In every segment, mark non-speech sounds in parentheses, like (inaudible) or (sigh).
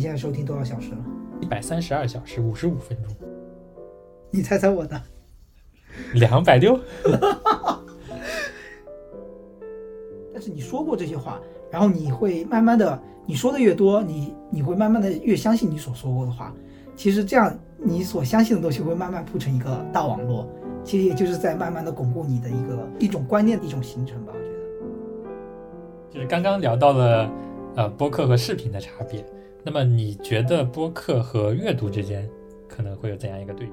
你现在收听多少小时了？一百三十二小时五十五分钟，你猜猜我的？两百六。(laughs) 但是你说过这些话，然后你会慢慢的，你说的越多，你你会慢慢的越相信你所说过的话。其实这样，你所相信的东西会慢慢铺成一个大网络，其实也就是在慢慢的巩固你的一个一种观念的一种形成吧。我觉得，就是刚刚聊到了呃播客和视频的差别，那么你觉得播客和阅读之间可能会有怎样一个对比？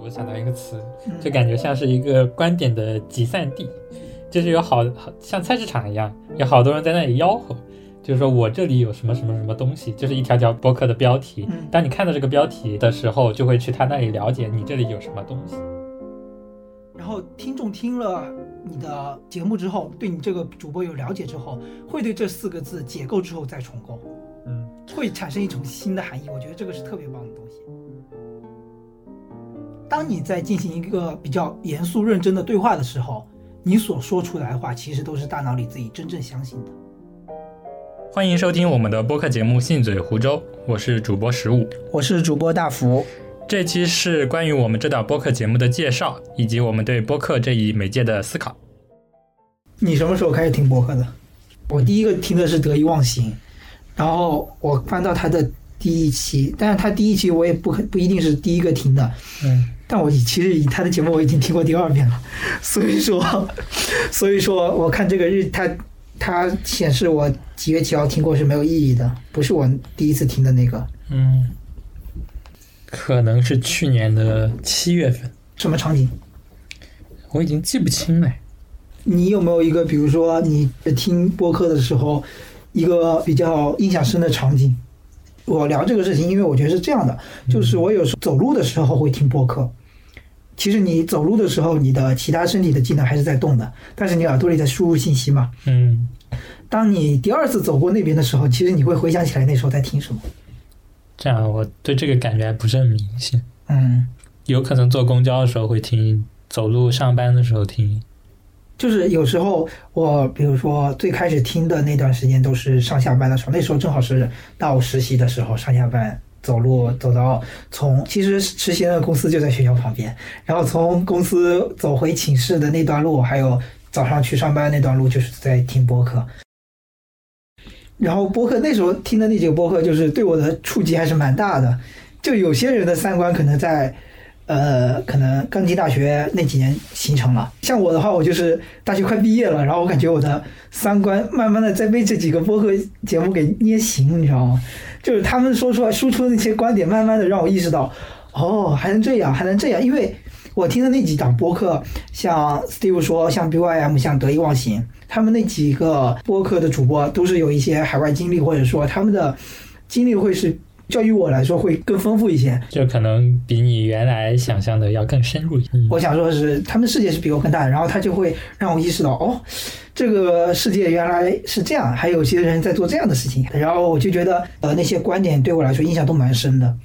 我想到一个词，就感觉像是一个观点的集散地，就是有好好像菜市场一样，有好多人在那里吆喝。就是说我这里有什么什么什么东西，就是一条条播客的标题。当你看到这个标题的时候，就会去他那里了解你这里有什么东西。然后听众听了你的节目之后，对你这个主播有了解之后，会对这四个字解构之后再重构，嗯，会产生一种新的含义。我觉得这个是特别棒的东西。当你在进行一个比较严肃认真的对话的时候，你所说出来的话，其实都是大脑里自己真正相信的。欢迎收听我们的播客节目《信嘴湖州》，我是主播十五，我是主播大福。这期是关于我们这档播客节目的介绍，以及我们对播客这一媒介的思考。你什么时候开始听播客的？我第一个听的是《得意忘形》，然后我翻到他的第一期，但是他第一期我也不不一定是第一个听的，嗯，但我其实以他的节目我已经听过第二遍了，(laughs) 所以说，(laughs) 所以说我看这个日他。它显示我几月几号听过是没有意义的，不是我第一次听的那个。嗯，可能是去年的七月份。什么场景？我已经记不清了。你有没有一个，比如说你听播客的时候，一个比较印象深的场景？我聊这个事情，因为我觉得是这样的，就是我有时候走路的时候会听播客。其实你走路的时候，你的其他身体的机能还是在动的，但是你耳朵里在输入信息嘛。嗯。当你第二次走过那边的时候，其实你会回想起来那时候在听什么。这样，我对这个感觉还不是很明显。嗯。有可能坐公交的时候会听，走路上班的时候听。就是有时候我，比如说最开始听的那段时间都是上下班的时候，那时候正好是到实习的时候，上下班。走路走到从其实实习的公司就在学校旁边，然后从公司走回寝室的那段路，还有早上去上班那段路，就是在听播客。然后播客那时候听的那几个播客，就是对我的触及还是蛮大的。就有些人的三观可能在。呃，可能刚进大学那几年形成了。像我的话，我就是大学快毕业了，然后我感觉我的三观慢慢的在被这几个播客节目给捏形，你知道吗？就是他们说出来输出的那些观点，慢慢的让我意识到，哦，还能这样，还能这样。因为我听的那几档播客，像 Steve 说，像 BYM，像得意忘形，他们那几个播客的主播都是有一些海外经历，或者说他们的经历会是。教育我来说会更丰富一些，就可能比你原来想象的要更深入一些。我想说的是，他们世界是比我更大的，然后他就会让我意识到，哦，这个世界原来是这样，还有些人在做这样的事情。然后我就觉得，呃，那些观点对我来说印象都蛮深的。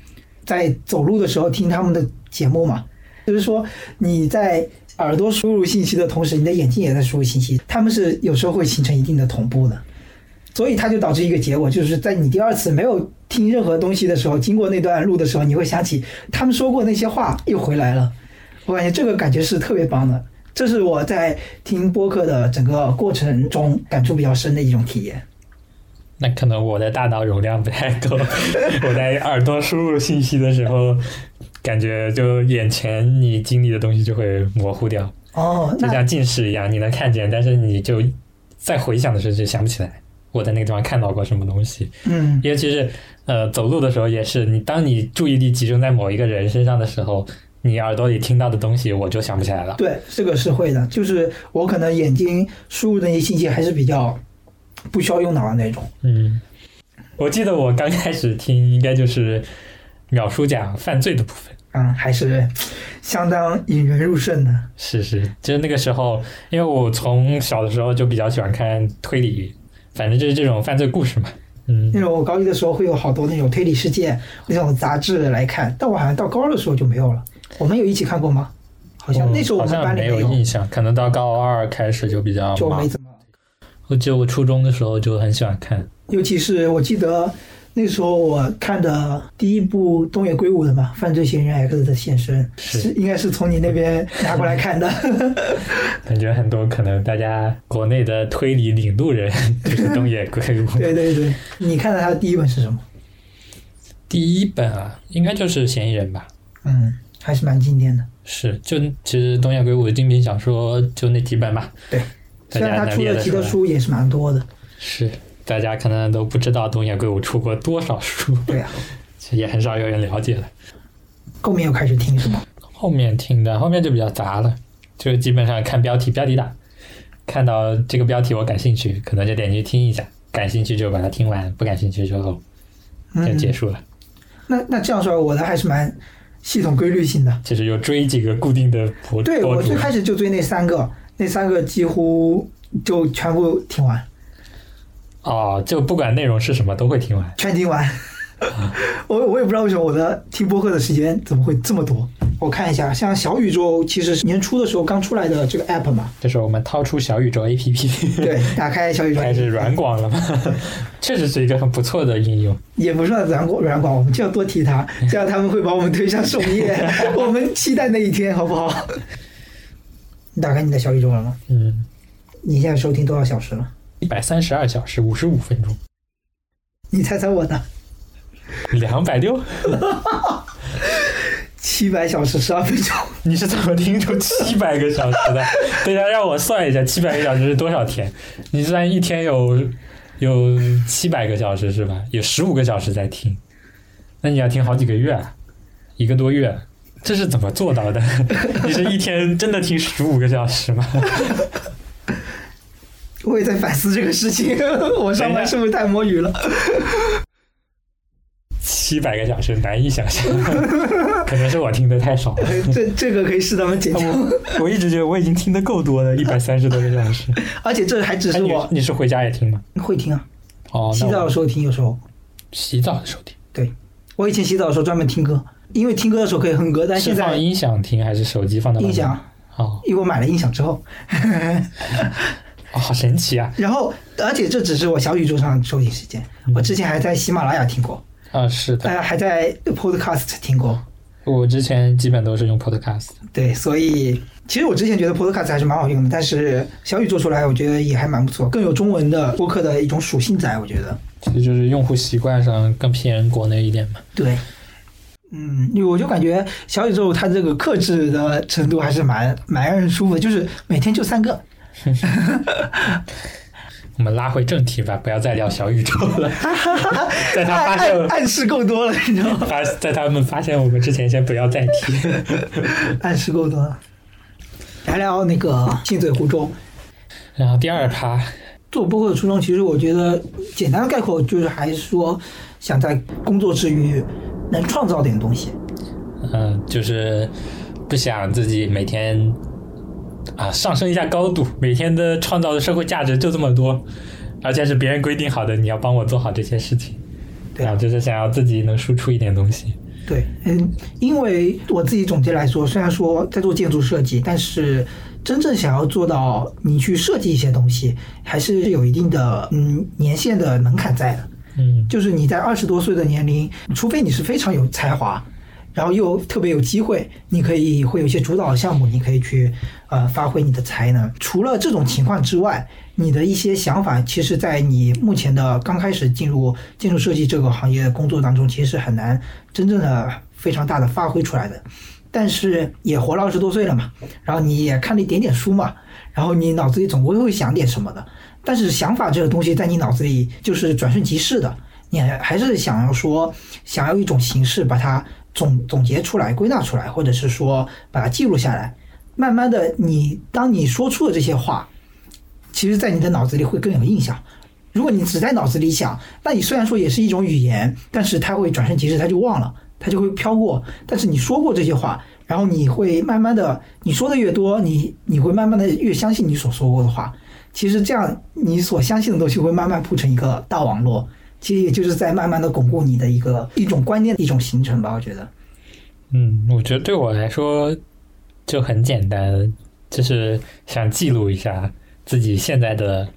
在走路的时候听他们的节目嘛，就是说你在耳朵输入信息的同时，你的眼睛也在输入信息，他们是有时候会形成一定的同步的。所以它就导致一个结果，就是在你第二次没有听任何东西的时候，经过那段路的时候，你会想起他们说过那些话又回来了。我感觉这个感觉是特别棒的，这是我在听播客的整个过程中感触比较深的一种体验。那可能我的大脑容量不太够，(laughs) 我在耳朵输入信息的时候，感觉就眼前你经历的东西就会模糊掉。哦，就像近视一样，你能看见，但是你就在回想的时候就想不起来。我在那个地方看到过什么东西？嗯，尤其是呃走路的时候也是，你当你注意力集中在某一个人身上的时候，你耳朵里听到的东西我就想不起来了。对，这个是会的，就是我可能眼睛输入那些信息还是比较不需要用脑的那种。嗯，我记得我刚开始听应该就是秒叔讲犯罪的部分，嗯，还是相当引人入胜的。是是，就是那个时候，因为我从小的时候就比较喜欢看推理。反正就是这种犯罪故事嘛，嗯，那种我高一的时候会有好多那种推理事件那种杂志来看，但我好像到高二的时候就没有了。我们有一起看过吗？好像那时候我们班里没有印象，可能到高二开始就比较就没怎么。我记得我初中的时候就很喜欢看，尤其是我记得那时候我看的第一部东野圭吾的嘛，《犯罪嫌疑人 X 的现身》是应该是从你那边拿过来看的。(laughs) 感觉很多可能大家国内的推理领路人 (laughs) 就是东野圭吾。(laughs) 对对对，你看到他的第一本是什么？第一本啊，应该就是嫌疑人吧。嗯，还是蛮经典的。是，就其实东野圭吾的精品小说就那几本嘛。对，虽然他出的提的列得出来。书也是蛮多的。是，大家可能都不知道东野圭吾出过多少书，对啊，也很少有人了解了。后面又开始听什么？后面听的，后面就比较杂了，就基本上看标题，标题党，看到这个标题我感兴趣，可能就点进去听一下，感兴趣就把它听完，不感兴趣就就嗯，结束了。那那这样说，我的还是蛮系统规律性的。就是有追几个固定的博主我最，开始就追那三个，那三个几乎就全部听完，哦，就不管内容是什么都会听完。全听完。我我也不知道为什么我的听播客的时间怎么会这么多。我看一下，像小宇宙其实是年初的时候刚出来的这个 app 嘛，就是我们掏出小宇宙 APP，对，打开小宇宙 (laughs) 开始软广了吗？(laughs) 确实是一个很不错的应用。也不算软广软广，我们就要多提它，(laughs) 这样他们会把我们推向首页。我们期待那一天，好不好？你打开你的小宇宙了吗？嗯，你现在收听多少小时了？一百三十二小时五十五分钟，你猜猜我的？两百六，(laughs) 七百小时十二分钟。你是怎么听出七百个小时的？(laughs) 等一下让我算一下，七百个小时是多少天？你算一天有有七百个小时是吧？有十五个小时在听，那你要听好几个月啊，一个多月，这是怎么做到的？(laughs) 你是一天真的听十五个小时吗？我也在反思这个事情，(laughs) 我上班是不是太摸鱼了？七百个小时难以想象，(laughs) 可能是我听的太少了。(laughs) 这这个可以适当的减掉，我我一直觉得我已经听的够多了，一百三十多个小时。而且这还只是我你是回家也听吗？会听啊，哦，洗澡的时候听，有时候。洗澡的时候听。对，我以前洗澡的时候专门听歌，因为听歌的时候可以哼歌，但是现在放音响听还是手机放的音响，哦因为我买了音响之后，哦，好神奇啊！然后而且这只是我小宇宙上收听时间，我之前还在喜马拉雅听过，啊，是的，呃，还在 Podcast 听过。我之前基本都是用 Podcast。对，所以其实我之前觉得 Podcast 还是蛮好用的，但是小宇宙出来，我觉得也还蛮不错，更有中文的播客的一种属性在，我觉得。其实就是用户习惯上更偏国内一点嘛。对，嗯，我就感觉小宇宙它这个克制的程度还是蛮蛮让人舒服的，就是每天就三个。(laughs) 我们拉回正题吧，不要再聊小宇宙了。(laughs) 在他发现暗暗示够多了，你知道吗？(laughs) 发在他们发现我们之前，先不要再提。暗示够多了。聊聊那个信嘴湖中。然后第二趴，做播客的初衷，其实我觉得简单的概括就是还是说想在工作之余能创造点东西。嗯、就是不想自己每天啊上升一下高度，每天的创造的社会价值就这么多，而且是别人规定好的，你要帮我做好这些事情。对啊啊，就是想要自己能输出一点东西。对，嗯，因为我自己总结来说，虽然说在做建筑设计，但是真正想要做到你去设计一些东西，还是有一定的嗯年限的门槛在的。嗯就是你在二十多岁的年龄，除非你是非常有才华，然后又特别有机会，你可以会有一些主导的项目，你可以去呃发挥你的才能。除了这种情况之外，你的一些想法，其实在你目前的刚开始进入建筑设计这个行业工作当中，其实是很难真正的非常大的发挥出来的。但是也活了二十多岁了嘛，然后你也看了一点点书嘛，然后你脑子里总归会想点什么的。但是想法这个东西在你脑子里就是转瞬即逝的，你还还是想要说，想要一种形式把它总总结出来、归纳出来，或者是说把它记录下来。慢慢的，你当你说出的这些话，其实在你的脑子里会更有印象。如果你只在脑子里想，那你虽然说也是一种语言，但是它会转瞬即逝，它就忘了，它就会飘过。但是你说过这些话，然后你会慢慢的，你说的越多，你你会慢慢的越相信你所说过的话。其实这样，你所相信的东西会慢慢铺成一个大网络。其实也就是在慢慢的巩固你的一个一种观念的一种形成吧。我觉得，嗯，我觉得对我来说就很简单，就是想记录一下自己现在的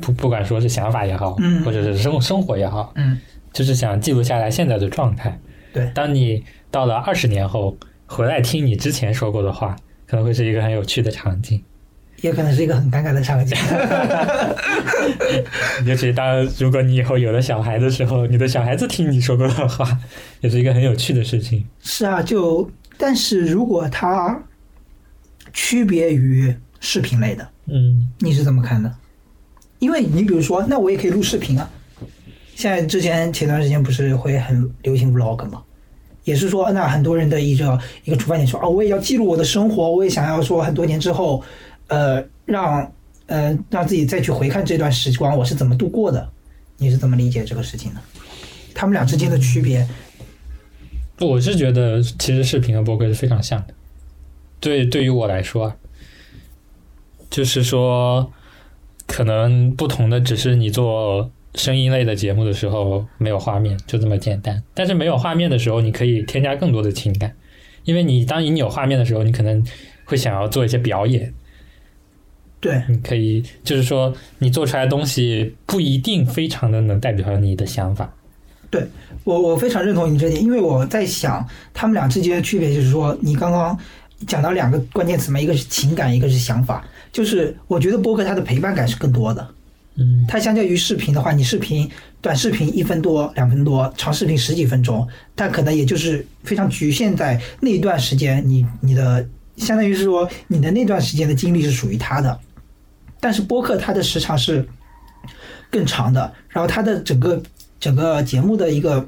不不管说是想法也好，嗯或者是生生活也好，嗯，就是想记录下来现在的状态。对当你到了二十年后回来听你之前说过的话，可能会是一个很有趣的场景。也可能是一个很尴尬的场景。(laughs) 尤其当如果你以后有了小孩的时候，你的小孩子听你说过的话，也是一个很有趣的事情。是啊，就但是如果它区别于视频类的，嗯你是怎么看的？因为你比如说，那我也可以录视频啊。现在之前前段时间不是会很流行 vlog 吗？也是说，那很多人的一个一个出发点说，哦，我也要记录我的生活，我也想要说很多年之后，呃，让呃让自己再去回看这段时光，我是怎么度过的？你是怎么理解这个事情的？他们俩之间的区别，我是觉得其实视频和播客是非常像的。对，对于我来说，就是说，可能不同的只是你做声音类的节目的时候没有画面，就这么简单。但是没有画面的时候，你可以添加更多的情感，因为你当你有画面的时候，你可能会想要做一些表演，对，你可以就是说你做出来的东西不一定非常的能代表你的想法。对我我非常认同你这点，因为我在想他们俩之间的区别，就是说你刚刚讲到两个关键词嘛，一个是情感，一个是想法。就是我觉得播客它的陪伴感是更多的，嗯它相较于视频的话，你视频短视频一分多、两分多，长视频十几分钟，但可能也就是非常局限在那一段时间，你你的相当于是说你的那段时间的精力是属于他的，但是播客它的时长是更长的，然后它的整个整个节目的一个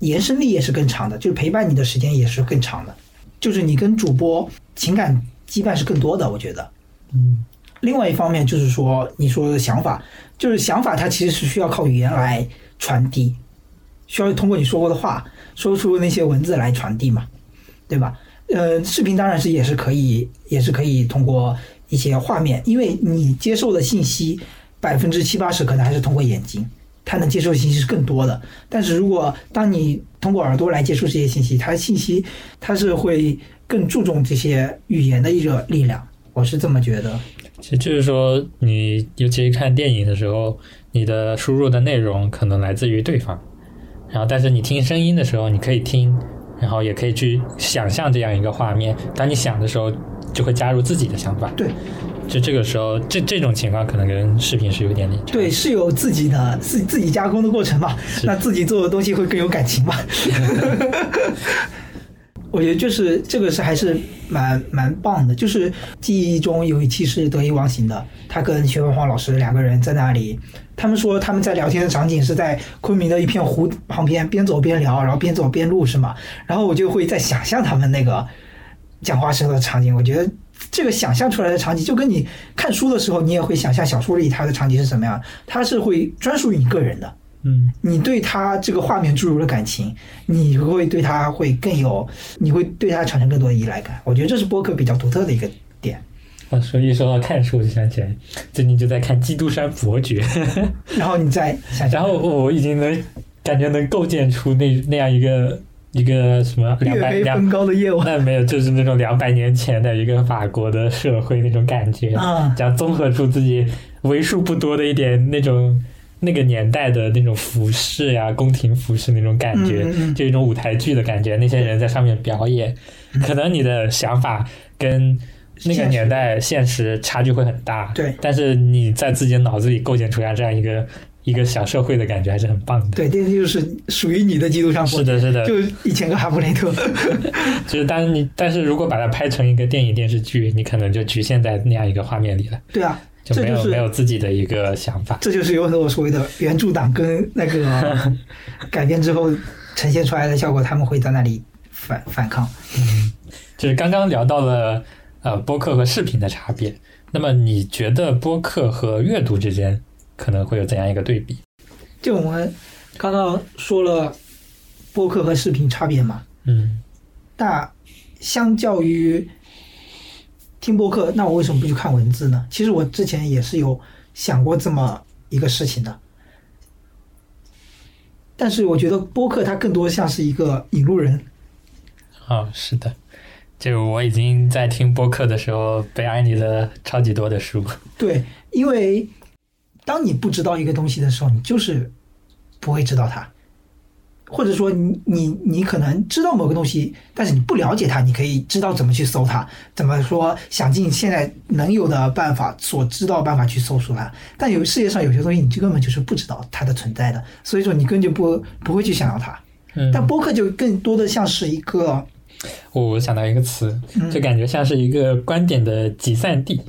延伸力也是更长的，就是陪伴你的时间也是更长的，就是你跟主播情感羁绊是更多的，我觉得。嗯另外一方面就是说，你说的想法，就是想法它其实是需要靠语言来传递，需要通过你说过的话，说出那些文字来传递嘛，对吧？呃，视频当然是也是可以，也是可以通过一些画面，因为你接受的信息百分之七八十可能还是通过眼睛，它能接受的信息是更多的。但是如果当你通过耳朵来接触这些信息，它信息它是会更注重这些语言的一个力量，我是这么觉得。其实就是说，你尤其是看电影的时候，你的输入的内容可能来自于对方，然后但是你听声音的时候，你可以听，然后也可以去想象这样一个画面。当你想的时候，就会加入自己的想法。对，就这个时候，这这种情况可能跟视频是有点对，是有自己的自自己加工的过程嘛，那自己做的东西会更有感情嘛。(laughs) 我觉得就是这个是还是蛮蛮棒的，就是记忆中有一期是得意忘形的，他跟薛文华老师两个人在那里，他们说他们在聊天的场景是在昆明的一片湖旁边，边走边聊，然后边走边录是吗？然后我就会在想象他们那个讲话时候的场景，我觉得这个想象出来的场景，就跟你看书的时候，你也会想象小说里它的场景是什么样，它是会专属于你个人的。嗯，你对他这个画面注入了感情，你会对他会更有，你会对他产生更多的依赖感。我觉得这是播客比较独特的一个点。啊，说一说到看书，我就想起来，最近就在看《基督山伯爵》，(laughs) 然后你再想想，然后我已经能感觉能构建出那那样一个一个什么两月百两高的夜晚。那没有，就是那种两百年前的一个法国的社会那种感觉，啊，这样综合出自己为数不多的一点那种那个年代的那种服饰呀、宫廷服饰那种感觉，就一种舞台剧的感觉。那些人在上面表演，可能你的想法跟那个年代现实差距会很大，对。但是你在自己脑子里构建出来这样一个一个小社会的感觉，还是很棒的。对，这就是属于你的基督上是的，是的，就以前个哈姆雷特，(laughs) 就是当你，但是如果把它拍成一个电影电视剧，你可能就局限在那样一个画面里了，对啊，就没有就是没有自己的一个想法。这就是有很多所谓的原著党跟那个 (laughs) 改编之后呈现出来的效果，他们会在那里反反抗。就是刚刚聊到了呃播客和视频的差别，那么你觉得播客和阅读之间可能会有怎样一个对比？就我们刚刚说了播客和视频差别嘛，嗯那相较于听播客，那我为什么不去看文字呢？其实我之前也是有想过这么一个事情的，但是我觉得播客它更多像是一个引路人，哦，是的，就我已经在听播客的时候被安利了超级多的书。对，因为当你不知道一个东西的时候，你就是不会知道它，或者说你你你可能知道某个东西，但是你不了解它，你可以知道怎么去搜它，怎么说想尽现在能有的办法，所知道办法去搜索它。但有世界上有些东西，你就根本就是不知道它的存在的，所以说你根本就不不会去想要它。嗯，但播客就更多的像是一个，我想到一个词，就感觉像是一个观点的集散地，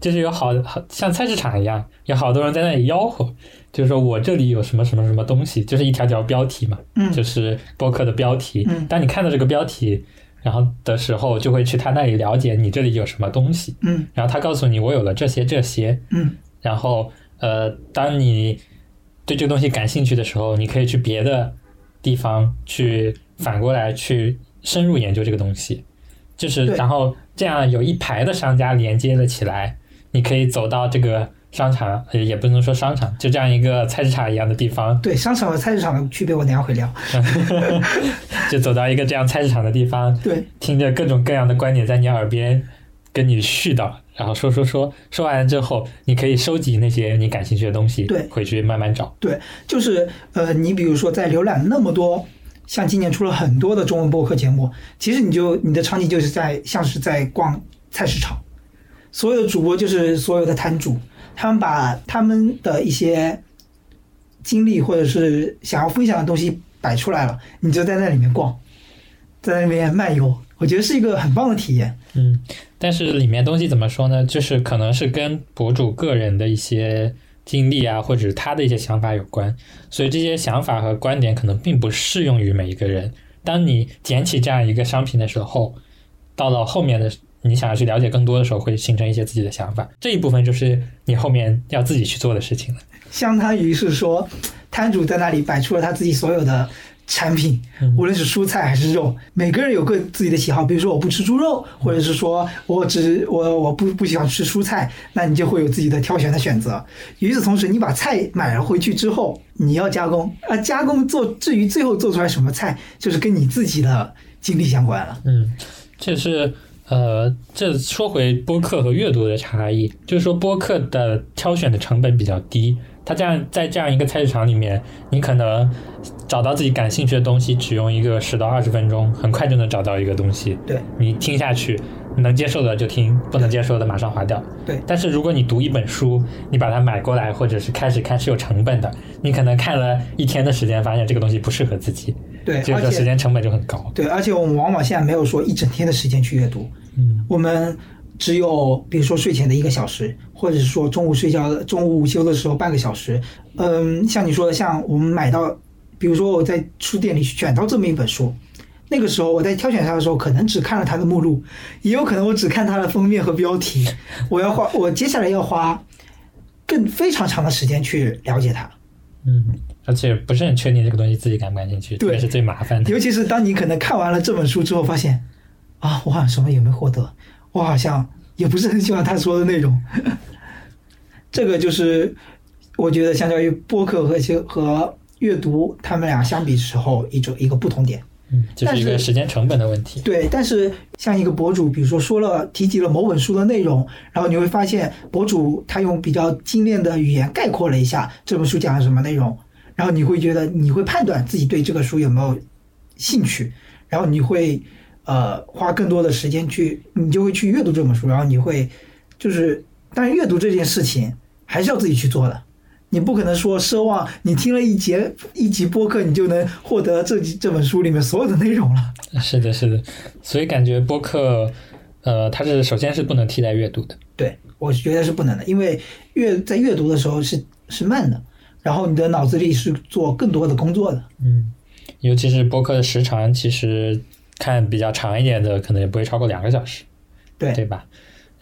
就是有好好像菜市场一样，有好多人在那里吆喝，就是说我这里有什么什么什么东西，就是一条条标题嘛，嗯。就是博客的标题。嗯。当你看到这个标题，然后的时候，就会去他那里了解你这里有什么东西，嗯。然后他告诉你我有了这些这些，嗯。然后呃，当你对这个东西感兴趣的时候，你可以去别的地方去反过来去深入研究这个东西，就是然后这样有一排的商家连接了起来，你可以走到这个商场，呃也不能说商场，就这样一个菜市场一样的地方，对，商场和菜市场的区别我等下会聊。(laughs) (laughs) 就走到一个这样菜市场的地方，对，听着各种各样的观点在你耳边跟你絮叨，然后说说说，说完了之后，你可以收集那些你感兴趣的东西，对回去慢慢找。对就是呃，你比如说在浏览那么多，像今年出了很多的中文播客节目，其实你就你的场景就是在像是在逛菜市场，所有的主播就是所有的摊主，他们把他们的一些经历或者是想要分享的东西摆出来了，你就在那里面逛，在那里面漫游，我觉得是一个很棒的体验。嗯，但是里面东西怎么说呢？就是可能是跟博主个人的一些经历啊，或者是他的一些想法有关，所以这些想法和观点可能并不适用于每一个人。当你捡起这样一个商品的时候，到了后面的你想要去了解更多的时候，会形成一些自己的想法。这一部分就是你后面要自己去做的事情了。相当于是说，摊主在那里摆出了他自己所有的产品，嗯无论是蔬菜还是肉，每个人有个自己的喜好。比如说我不吃猪肉，或者是说我只我我不不喜欢吃蔬菜，那你就会有自己的挑选的选择。与此同时，你把菜买了回去之后，你要加工啊，加工做至于最后做出来什么菜，就是跟你自己的经历相关了。嗯，这是呃，这说回播客和阅读的差异，就是说播客的挑选的成本比较低，它这样在这样一个菜市场里面，你可能找到自己感兴趣的东西，只用一个十到二十分钟，很快就能找到一个东西，对你听下去。能接受的就听，不能接受的马上划掉。对但是如果你读一本书，你把它买过来，或者是开始看是有成本的，你可能看了一天的时间，发现这个东西不适合自己，对，这个时间成本就很高。对，而且我们往往现在没有说一整天的时间去阅读，嗯我们只有比如说睡前的一个小时，或者是说中午睡觉的中午午休的时候半个小时。嗯，像你说的，像我们买到，比如说我在书店里选到这么一本书，那个时候我在挑选它的时候，可能只看了它的目录，也有可能我只看它的封面和标题。(laughs) 我要花，(laughs) 我接下来要花更非常长的时间去了解它。嗯，而且不是很确定这个东西自己感不感兴趣，对这个是最麻烦的。尤其是当你可能看完了这本书之后，发现啊，我好像什么也没获得，我好像也不是很喜欢他说的内容。(laughs) 这个就是我觉得相较于播客和其和阅读，他们俩相比时候一种一个不同点。嗯，就是一个时间成本的问题。对，但是像一个博主，比如说说了提及了某本书的内容，然后你会发现博主他用比较精炼的语言概括了一下这本书讲了什么内容，然后你会觉得你会判断自己对这个书有没有兴趣，然后你会呃花更多的时间去，你就会去阅读这本书，然后你会就是，但是阅读这件事情还是要自己去做的。你不可能说奢望你听了一节一集播客，你就能获得这这本书里面所有的内容了。是的，是的，所以感觉播客，呃，它是首先是不能替代阅读的。对，我觉得是不能的，因为阅在阅读的时候是是慢的，然后你的脑子里是做更多的工作的。嗯，尤其是播客的时长，其实看比较长一点的，可能也不会超过两个小时，对对吧？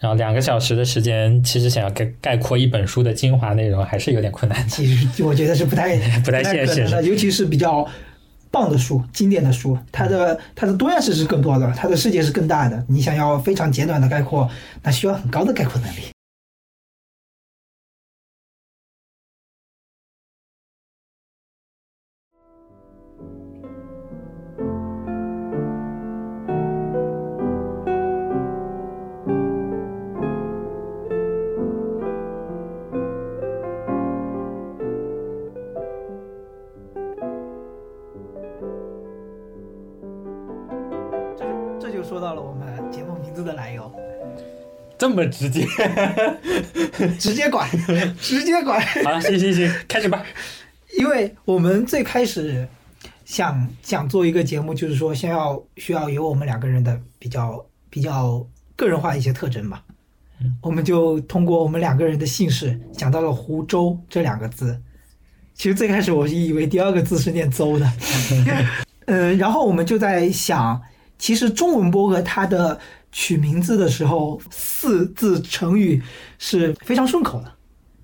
然后两个小时的时间，其实想要概概括一本书的精华内容，还是有点困难的。其实我觉得是不太 (laughs) 不太现实的，尤其是比较棒的书、经典的书，它的它的多样性是更多的，它的世界是更大的。你想要非常简短的概括，那需要很高的概括能力。说到了我们节目名字的来由，这么直接，(laughs) 直接管，(laughs) 直接管。好了，行行行，开始吧。因为我们最开始想想做一个节目，就是说先要需要有我们两个人的比较比较个人化一些特征嘛。我们就通过我们两个人的姓氏想到了湖州这两个字。其实最开始我是以为第二个字是念邹的，(laughs) 嗯，然后我们就在想，其实中文播客它的取名字的时候，四字成语是非常顺口的。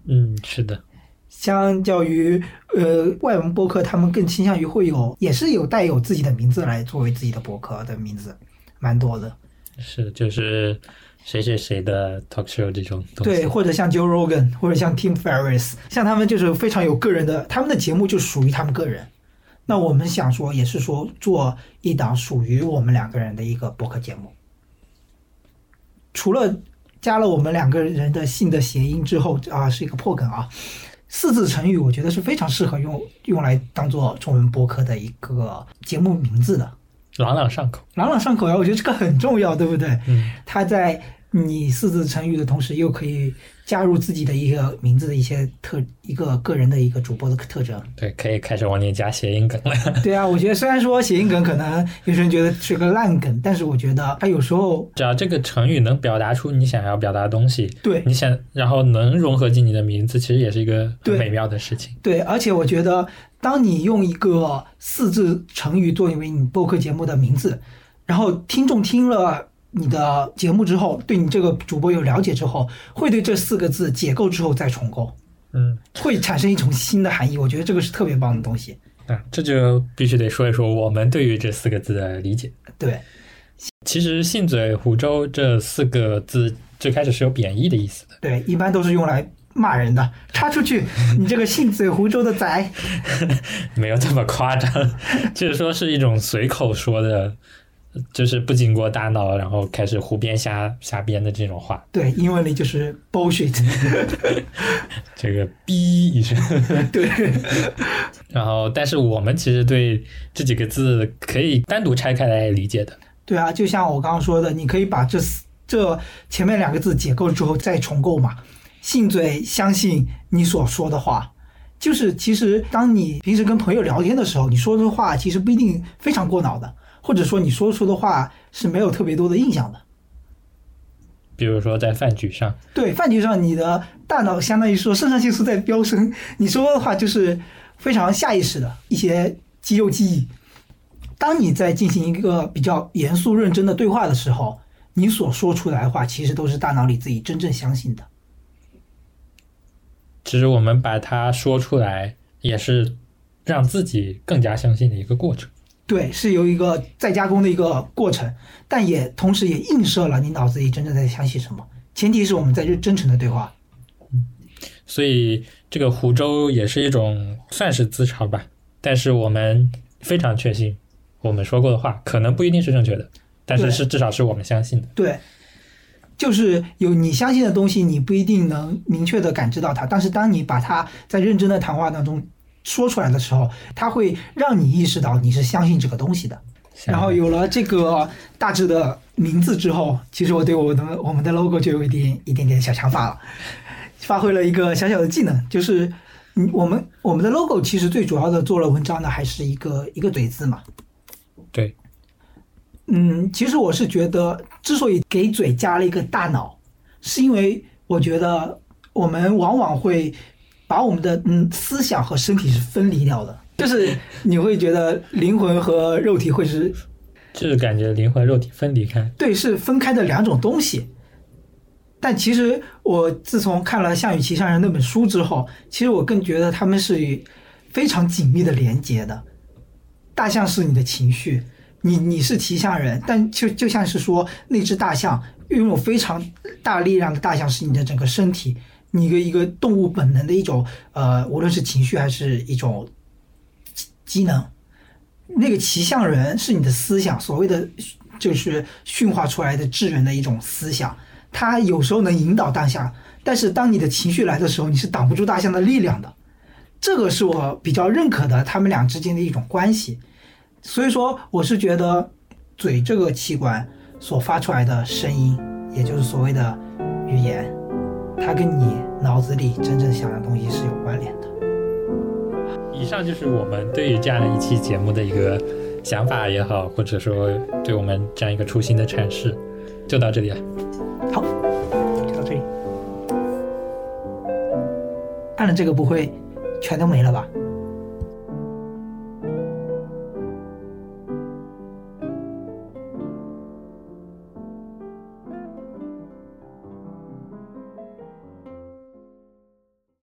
嗯，是的，相较于呃外文播客，他们更倾向于会有，也是有带有自己的名字来作为自己的博客的名字，蛮多的。是就是谁谁谁的 talk show 这种东西。对，或者像 Joe Rogan，或者像 Tim Ferriss，像他们就是非常有个人的，他们的节目就属于他们个人。那我们想说，也是说做一档属于我们两个人的一个博客节目。除了加了我们两个人的姓的谐音之后啊，是一个破梗啊。四字成语，我觉得是非常适合用用来当做中文播客的一个节目名字的。朗朗上口。朗朗上口呀，我觉得这个很重要，对不对？嗯，它在你四字成语的同时，又可以加入自己的一个名字的一些特一个个人的一个主播的特征。对，可以开始往里加谐音梗了。(laughs) 对啊，我觉得虽然说谐音梗可能有些人觉得是个烂梗，但是我觉得它有时候只要这个成语能表达出你想要表达的东西，对你想，然后能融合进你的名字，其实也是一个很美妙的事情。对，而且我觉得，当你用一个四字成语作为你播客节目的名字，然后听众听了你的节目之后，对你这个主播有了解之后，会对这四个字解构之后再重构，嗯，会产生一种新的含义。我觉得这个是特别棒的东西。啊，这就必须得说一说我们对于这四个字的理解。对，其实“信嘴湖州”这四个字最开始是有贬义的意思的。对，一般都是用来骂人的，插出去，你这个信嘴湖州的仔。(laughs) 没有这么夸张，就是说是一种随口说的，就是不经过大脑，然后开始胡编瞎瞎编的这种话。对，英文里就是 bullshit。(laughs) 这个“逼”一声，(laughs) 对，(laughs) 然后但是我们其实对这几个字可以单独拆开来理解的。对啊，就像我刚刚说的，你可以把这四这前面两个字解构之后再重构嘛。信嘴相信你所说的话，就是其实当你平时跟朋友聊天的时候，你说的话其实不一定非常过脑的，或者说你说出的话是没有特别多的印象的。比如说在饭局上，对，饭局上你的大脑相当于说肾上腺素在飙升，你说的话就是非常下意识的一些肌肉记忆。当你在进行一个比较严肃认真的对话的时候，你所说出来的话其实都是大脑里自己真正相信的。其实我们把它说出来，也是让自己更加相信的一个过程。对，是有一个再加工的一个过程，但也同时也映射了你脑子里真正在相信什么。前提是我们在这真诚的对话。嗯所以这个湖州也是一种算是自嘲吧，但是我们非常确信我们说过的话可能不一定是正确的，但是是至少是我们相信的。对，就是有你相信的东西，你不一定能明确的感知到它，但是当你把它在认真的谈话当中说出来的时候，它会让你意识到你是相信这个东西的。然后有了这个大致的名字之后，其实我对我的我们的 logo 就有一点一点点小想法了，发挥了一个小小的技能，就是嗯，我们我们的 logo 其实最主要的做了文章的还是一个一个嘴字嘛。对，嗯，其实我是觉得，之所以给嘴加了一个大脑，是因为我觉得我们往往会把我们的嗯思想和身体是分离掉的，就是你会觉得灵魂和肉体会是就是感觉灵魂肉体分离开。对是分开的两种东西。但其实我自从看了《项羽骑上人》那本书之后，其实我更觉得他们是非常紧密的连接的。大象是你的情绪，你你是骑象人，但就就像是说那只大象拥有非常大力量的大象是你的整个身体，你的一个动物本能的一种呃，无论是情绪还是一种机机能。那个骑象人是你的思想，所谓的就是驯化出来的智人的一种思想，它有时候能引导大象，但是当你的情绪来的时候，你是挡不住大象的力量的。这个是我比较认可的，他们俩之间的一种关系。所以说，我是觉得嘴这个器官所发出来的声音，也就是所谓的语言，它跟你脑子里真正想的东西是有关联的。以上就是我们对于这样的一期节目的一个想法也好，或者说对我们这样一个初心的阐释，就到这里了。好，就到这里。按了这个不会全都没了吧？